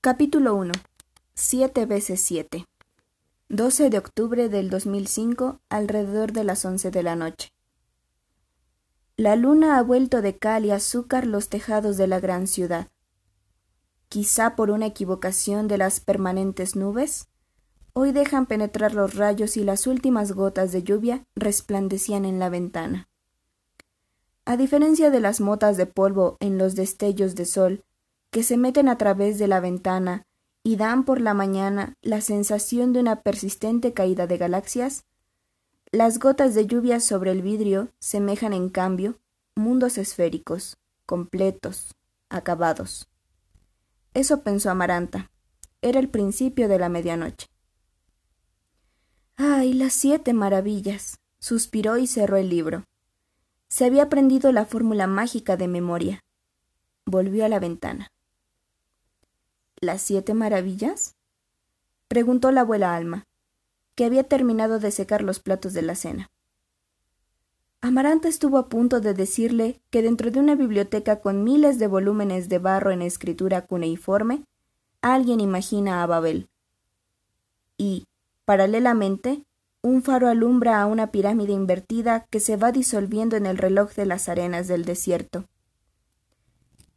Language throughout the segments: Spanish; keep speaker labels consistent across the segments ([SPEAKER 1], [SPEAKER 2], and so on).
[SPEAKER 1] Capítulo 1. Siete veces siete. 12 de octubre del 2005, alrededor de las once de la noche. La luna ha vuelto de cal y azúcar los tejados de la gran ciudad. Quizá por una equivocación de las permanentes nubes, hoy dejan penetrar los rayos y las últimas gotas de lluvia resplandecían en la ventana. A diferencia de las motas de polvo en los destellos de sol que se meten a través de la ventana y dan por la mañana la sensación de una persistente caída de galaxias, las gotas de lluvia sobre el vidrio semejan en cambio mundos esféricos, completos, acabados. Eso pensó Amaranta. Era el principio de la medianoche. ¡Ay, las siete maravillas! suspiró y cerró el libro. Se había aprendido la fórmula mágica de memoria. Volvió a la ventana. ¿Las siete maravillas? preguntó la abuela Alma, que había terminado de secar los platos de la cena. Amaranta estuvo a punto de decirle que dentro de una biblioteca con miles de volúmenes de barro en escritura cuneiforme, alguien imagina a Babel. Y, paralelamente, un faro alumbra a una pirámide invertida que se va disolviendo en el reloj de las arenas del desierto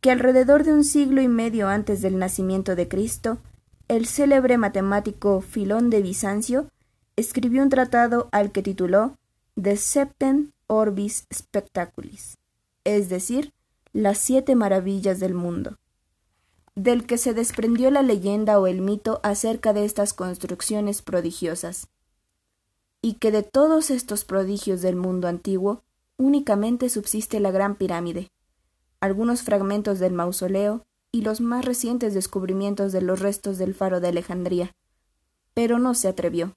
[SPEAKER 1] que alrededor de un siglo y medio antes del nacimiento de Cristo, el célebre matemático Filón de Bizancio escribió un tratado al que tituló De Septem Orbis Spectaculis, es decir, las siete maravillas del mundo, del que se desprendió la leyenda o el mito acerca de estas construcciones prodigiosas, y que de todos estos prodigios del mundo antiguo únicamente subsiste la gran pirámide, algunos fragmentos del mausoleo y los más recientes descubrimientos de los restos del faro de Alejandría. Pero no se atrevió.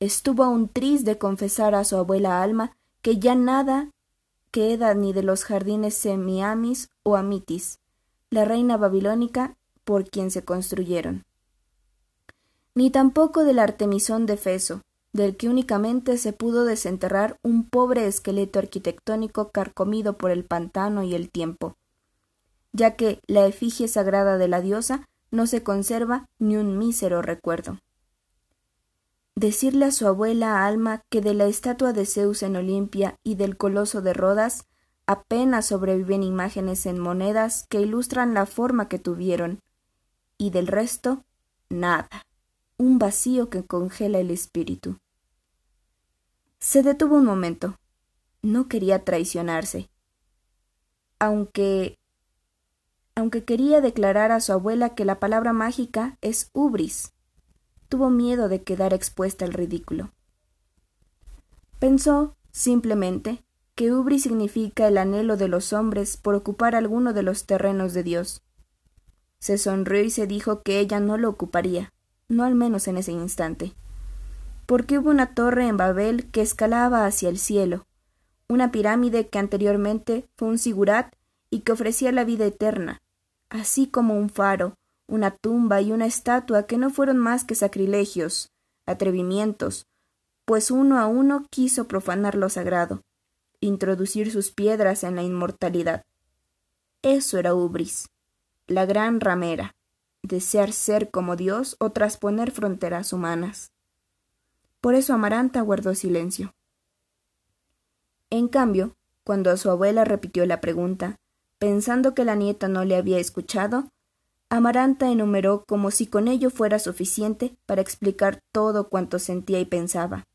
[SPEAKER 1] Estuvo aún triste de confesar a su abuela Alma que ya nada queda ni de los jardines Semiamis o Amitis, la reina babilónica por quien se construyeron, ni tampoco del Artemisón de Feso, del que únicamente se pudo desenterrar un pobre esqueleto arquitectónico carcomido por el pantano y el tiempo, ya que la efigie sagrada de la diosa no se conserva ni un mísero recuerdo. Decirle a su abuela Alma que de la estatua de Zeus en Olimpia y del coloso de Rodas apenas sobreviven imágenes en monedas que ilustran la forma que tuvieron, y del resto, nada un vacío que congela el espíritu. Se detuvo un momento. No quería traicionarse. Aunque aunque quería declarar a su abuela que la palabra mágica es ubris. Tuvo miedo de quedar expuesta al ridículo. Pensó, simplemente, que ubris significa el anhelo de los hombres por ocupar alguno de los terrenos de Dios. Se sonrió y se dijo que ella no lo ocuparía no al menos en ese instante. Porque hubo una torre en Babel que escalaba hacia el cielo, una pirámide que anteriormente fue un sigurat y que ofrecía la vida eterna, así como un faro, una tumba y una estatua que no fueron más que sacrilegios, atrevimientos, pues uno a uno quiso profanar lo sagrado, introducir sus piedras en la inmortalidad. Eso era Ubris, la gran ramera desear ser como Dios o trasponer fronteras humanas. Por eso Amaranta guardó silencio. En cambio, cuando su abuela repitió la pregunta, pensando que la nieta no le había escuchado, Amaranta enumeró como si con ello fuera suficiente para explicar todo cuanto sentía y pensaba.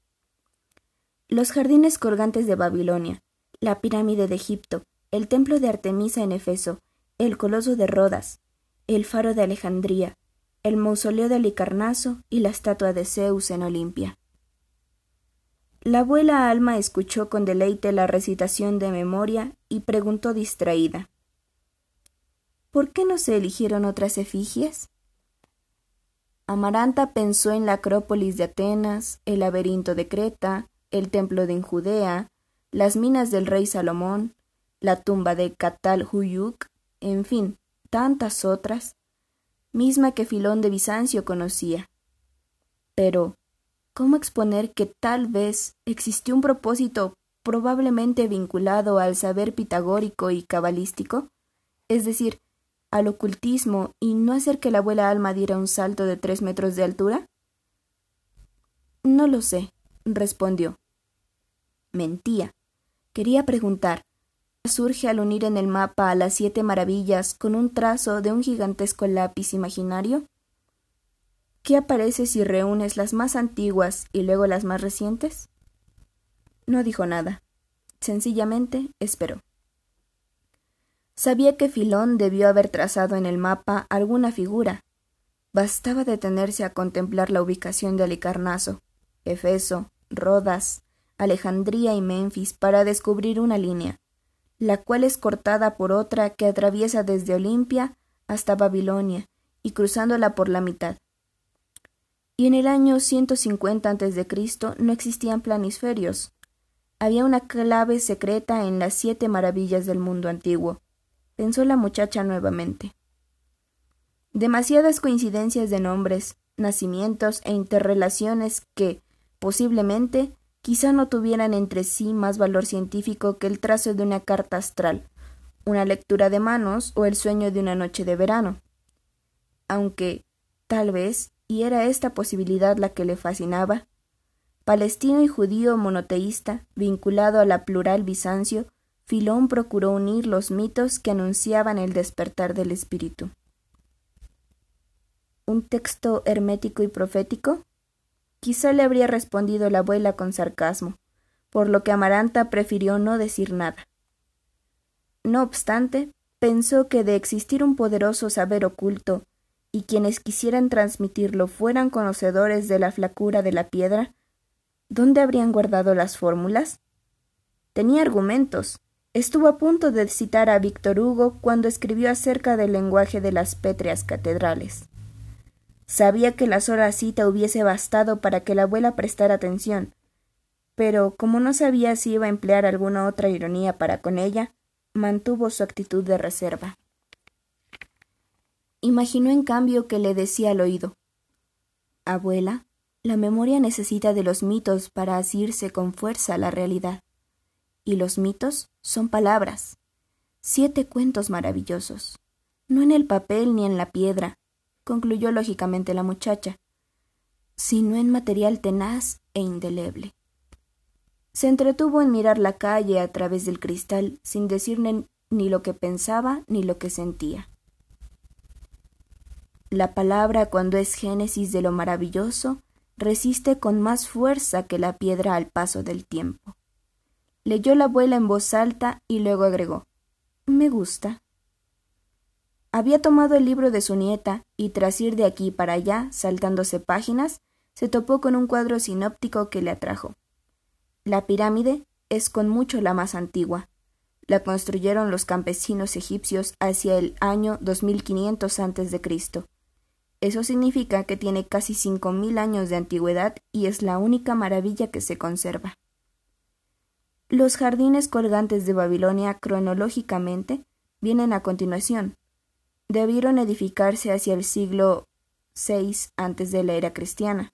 [SPEAKER 1] Los jardines colgantes de Babilonia, la pirámide de Egipto, el templo de Artemisa en Efeso, el coloso de Rodas, el faro de Alejandría, el mausoleo de Alicarnaso y la estatua de Zeus en Olimpia. La abuela Alma escuchó con deleite la recitación de memoria y preguntó distraída ¿Por qué no se eligieron otras efigies? Amaranta pensó en la Acrópolis de Atenas, el laberinto de Creta, el templo de Judea, las minas del rey Salomón, la tumba de Catal Huyuk, en fin, tantas otras, misma que Filón de Bizancio conocía. Pero, ¿cómo exponer que tal vez existió un propósito probablemente vinculado al saber pitagórico y cabalístico? Es decir, al ocultismo y no hacer que la abuela Alma diera un salto de tres metros de altura? No lo sé, respondió. Mentía. Quería preguntar. Surge al unir en el mapa a las siete maravillas con un trazo de un gigantesco lápiz imaginario. ¿Qué aparece si reúnes las más antiguas y luego las más recientes? No dijo nada. Sencillamente esperó. Sabía que Filón debió haber trazado en el mapa alguna figura. Bastaba detenerse a contemplar la ubicación de Alicarnaso, Efeso, Rodas, Alejandría y Memphis para descubrir una línea, la cual es cortada por otra que atraviesa desde Olimpia hasta Babilonia y cruzándola por la mitad. Y en el año 150 a.C. no existían planisferios. Había una clave secreta en las siete maravillas del mundo antiguo, pensó la muchacha nuevamente. Demasiadas coincidencias de nombres, nacimientos e interrelaciones que, posiblemente, quizá no tuvieran entre sí más valor científico que el trazo de una carta astral, una lectura de manos o el sueño de una noche de verano. Aunque, tal vez, y era esta posibilidad la que le fascinaba, palestino y judío monoteísta, vinculado a la plural Bizancio, Filón procuró unir los mitos que anunciaban el despertar del espíritu. ¿Un texto hermético y profético? Quizá le habría respondido la abuela con sarcasmo, por lo que Amaranta prefirió no decir nada. No obstante, pensó que de existir un poderoso saber oculto, y quienes quisieran transmitirlo fueran conocedores de la flacura de la piedra, ¿dónde habrían guardado las fórmulas? Tenía argumentos. Estuvo a punto de citar a Víctor Hugo cuando escribió acerca del lenguaje de las pétreas catedrales. Sabía que la sola cita hubiese bastado para que la abuela prestara atención, pero como no sabía si iba a emplear alguna otra ironía para con ella, mantuvo su actitud de reserva. Imaginó en cambio que le decía al oído Abuela, la memoria necesita de los mitos para asirse con fuerza a la realidad. Y los mitos son palabras, siete cuentos maravillosos, no en el papel ni en la piedra, concluyó lógicamente la muchacha, sino en material tenaz e indeleble. Se entretuvo en mirar la calle a través del cristal sin decir ni lo que pensaba ni lo que sentía. La palabra, cuando es génesis de lo maravilloso, resiste con más fuerza que la piedra al paso del tiempo. Leyó la abuela en voz alta y luego agregó Me gusta. Había tomado el libro de su nieta y tras ir de aquí para allá, saltándose páginas, se topó con un cuadro sinóptico que le atrajo. La pirámide es con mucho la más antigua. La construyeron los campesinos egipcios hacia el año 2500 a.C. Eso significa que tiene casi cinco mil años de antigüedad y es la única maravilla que se conserva. Los jardines colgantes de Babilonia cronológicamente vienen a continuación, debieron edificarse hacia el siglo VI antes de la era cristiana.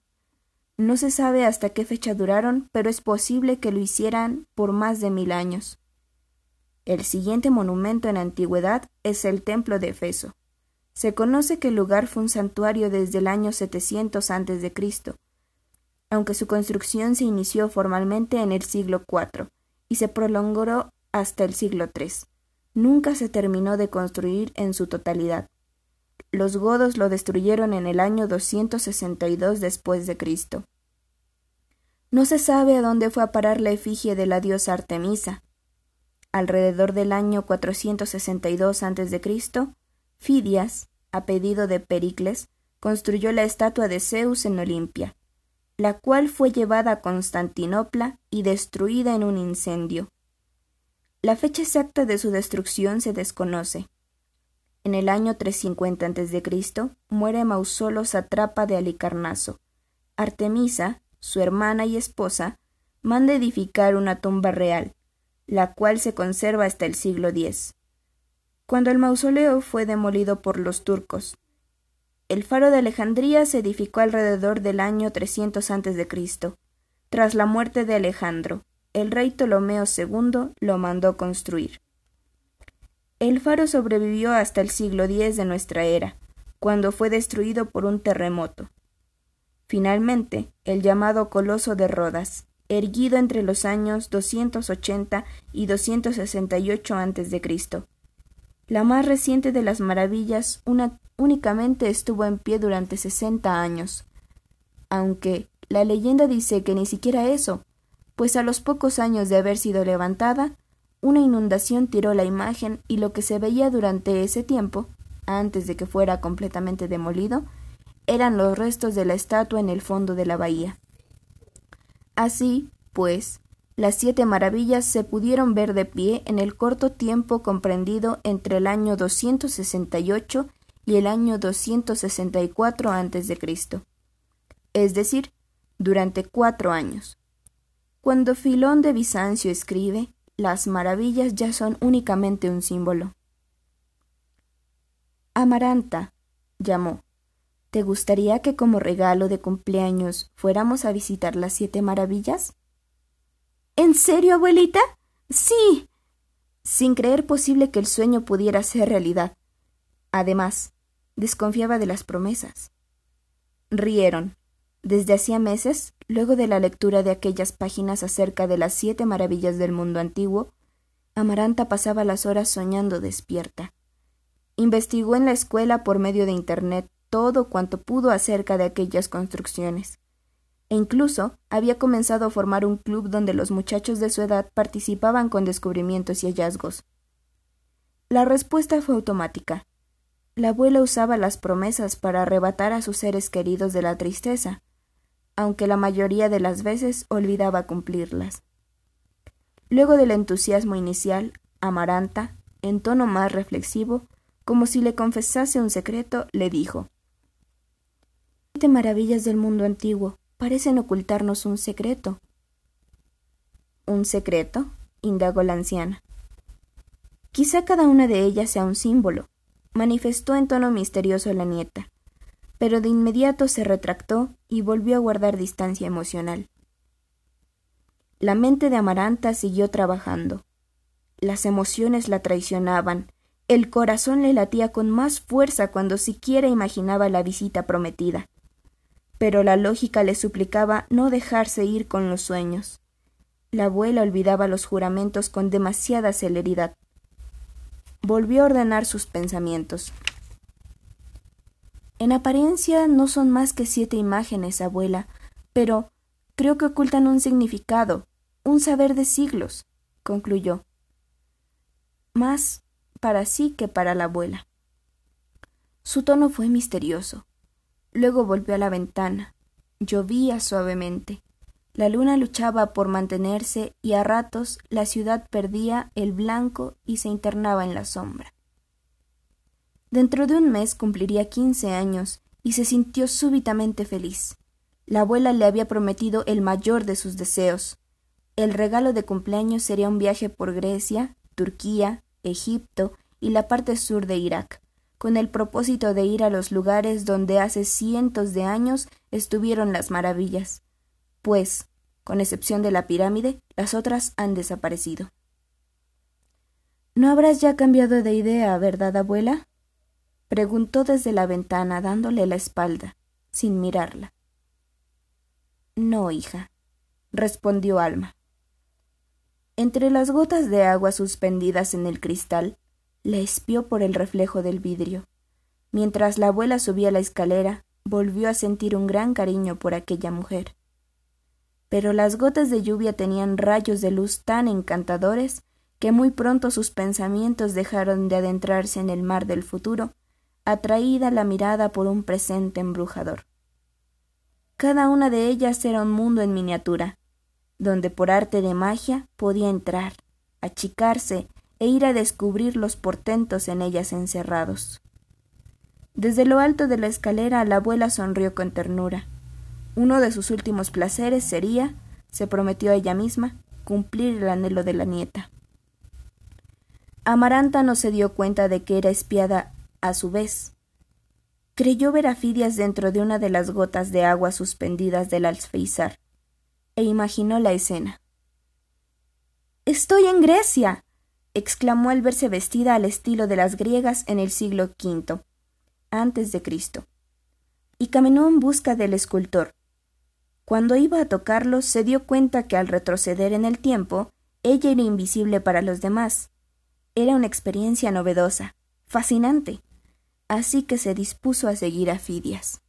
[SPEAKER 1] No se sabe hasta qué fecha duraron, pero es posible que lo hicieran por más de mil años. El siguiente monumento en antigüedad es el templo de Efeso. Se conoce que el lugar fue un santuario desde el año 700 a.C., aunque su construcción se inició formalmente en el siglo IV y se prolongó hasta el siglo III nunca se terminó de construir en su totalidad. Los godos lo destruyeron en el año 262 después de Cristo. No se sabe a dónde fue a parar la efigie de la diosa Artemisa. Alrededor del año 462 a.C., Fidias, a pedido de Pericles, construyó la estatua de Zeus en Olimpia, la cual fue llevada a Constantinopla y destruida en un incendio. La fecha exacta de su destrucción se desconoce. En el año 350 a.C. muere Mausolo satrapa de Alicarnaso. Artemisa, su hermana y esposa, manda edificar una tumba real, la cual se conserva hasta el siglo X. Cuando el mausoleo fue demolido por los turcos, el faro de Alejandría se edificó alrededor del año 300 a.C., tras la muerte de Alejandro, el rey Ptolomeo II lo mandó construir. El faro sobrevivió hasta el siglo X de nuestra era, cuando fue destruido por un terremoto. Finalmente, el llamado Coloso de Rodas, erguido entre los años 280 y 268 a.C. La más reciente de las maravillas únicamente estuvo en pie durante 60 años, aunque la leyenda dice que ni siquiera eso, pues a los pocos años de haber sido levantada, una inundación tiró la imagen y lo que se veía durante ese tiempo, antes de que fuera completamente demolido, eran los restos de la estatua en el fondo de la bahía. Así, pues, las siete maravillas se pudieron ver de pie en el corto tiempo comprendido entre el año 268 y el año 264 a.C., es decir, durante cuatro años. Cuando Filón de Bizancio escribe, las maravillas ya son únicamente un símbolo. Amaranta, llamó. ¿Te gustaría que como regalo de cumpleaños fuéramos a visitar las siete maravillas? ¿En serio, abuelita? Sí. Sin creer posible que el sueño pudiera ser realidad. Además, desconfiaba de las promesas. Rieron. Desde hacía meses, luego de la lectura de aquellas páginas acerca de las siete maravillas del mundo antiguo, Amaranta pasaba las horas soñando despierta. Investigó en la escuela por medio de Internet todo cuanto pudo acerca de aquellas construcciones. E incluso había comenzado a formar un club donde los muchachos de su edad participaban con descubrimientos y hallazgos. La respuesta fue automática. La abuela usaba las promesas para arrebatar a sus seres queridos de la tristeza, aunque la mayoría de las veces olvidaba cumplirlas. Luego del entusiasmo inicial, Amaranta, en tono más reflexivo, como si le confesase un secreto, le dijo Siete maravillas del mundo antiguo parecen ocultarnos un secreto. ¿Un secreto? indagó la anciana. Quizá cada una de ellas sea un símbolo, manifestó en tono misterioso la nieta, pero de inmediato se retractó y volvió a guardar distancia emocional. La mente de Amaranta siguió trabajando. Las emociones la traicionaban, el corazón le latía con más fuerza cuando siquiera imaginaba la visita prometida. Pero la lógica le suplicaba no dejarse ir con los sueños. La abuela olvidaba los juramentos con demasiada celeridad. Volvió a ordenar sus pensamientos. En apariencia no son más que siete imágenes, abuela, pero creo que ocultan un significado, un saber de siglos, concluyó. Más para sí que para la abuela. Su tono fue misterioso. Luego volvió a la ventana. Llovía suavemente. La luna luchaba por mantenerse y a ratos la ciudad perdía el blanco y se internaba en la sombra. Dentro de un mes cumpliría quince años y se sintió súbitamente feliz. La abuela le había prometido el mayor de sus deseos. El regalo de cumpleaños sería un viaje por Grecia, Turquía, Egipto y la parte sur de Irak, con el propósito de ir a los lugares donde hace cientos de años estuvieron las maravillas, pues, con excepción de la pirámide, las otras han desaparecido. ¿No habrás ya cambiado de idea, verdad, abuela? Preguntó desde la ventana, dándole la espalda, sin mirarla. No, hija, respondió Alma. Entre las gotas de agua suspendidas en el cristal, la espió por el reflejo del vidrio. Mientras la abuela subía la escalera, volvió a sentir un gran cariño por aquella mujer. Pero las gotas de lluvia tenían rayos de luz tan encantadores que muy pronto sus pensamientos dejaron de adentrarse en el mar del futuro, atraída la mirada por un presente embrujador. Cada una de ellas era un mundo en miniatura, donde por arte de magia podía entrar, achicarse e ir a descubrir los portentos en ellas encerrados. Desde lo alto de la escalera la abuela sonrió con ternura. Uno de sus últimos placeres sería, se prometió a ella misma, cumplir el anhelo de la nieta. Amaranta no se dio cuenta de que era espiada a su vez. Creyó ver a Fidias dentro de una de las gotas de agua suspendidas del alféizar e imaginó la escena. Estoy en Grecia. exclamó al verse vestida al estilo de las griegas en el siglo V antes de Cristo, y caminó en busca del escultor. Cuando iba a tocarlo, se dio cuenta que al retroceder en el tiempo, ella era invisible para los demás. Era una experiencia novedosa, fascinante, así que se dispuso a seguir a Fidias.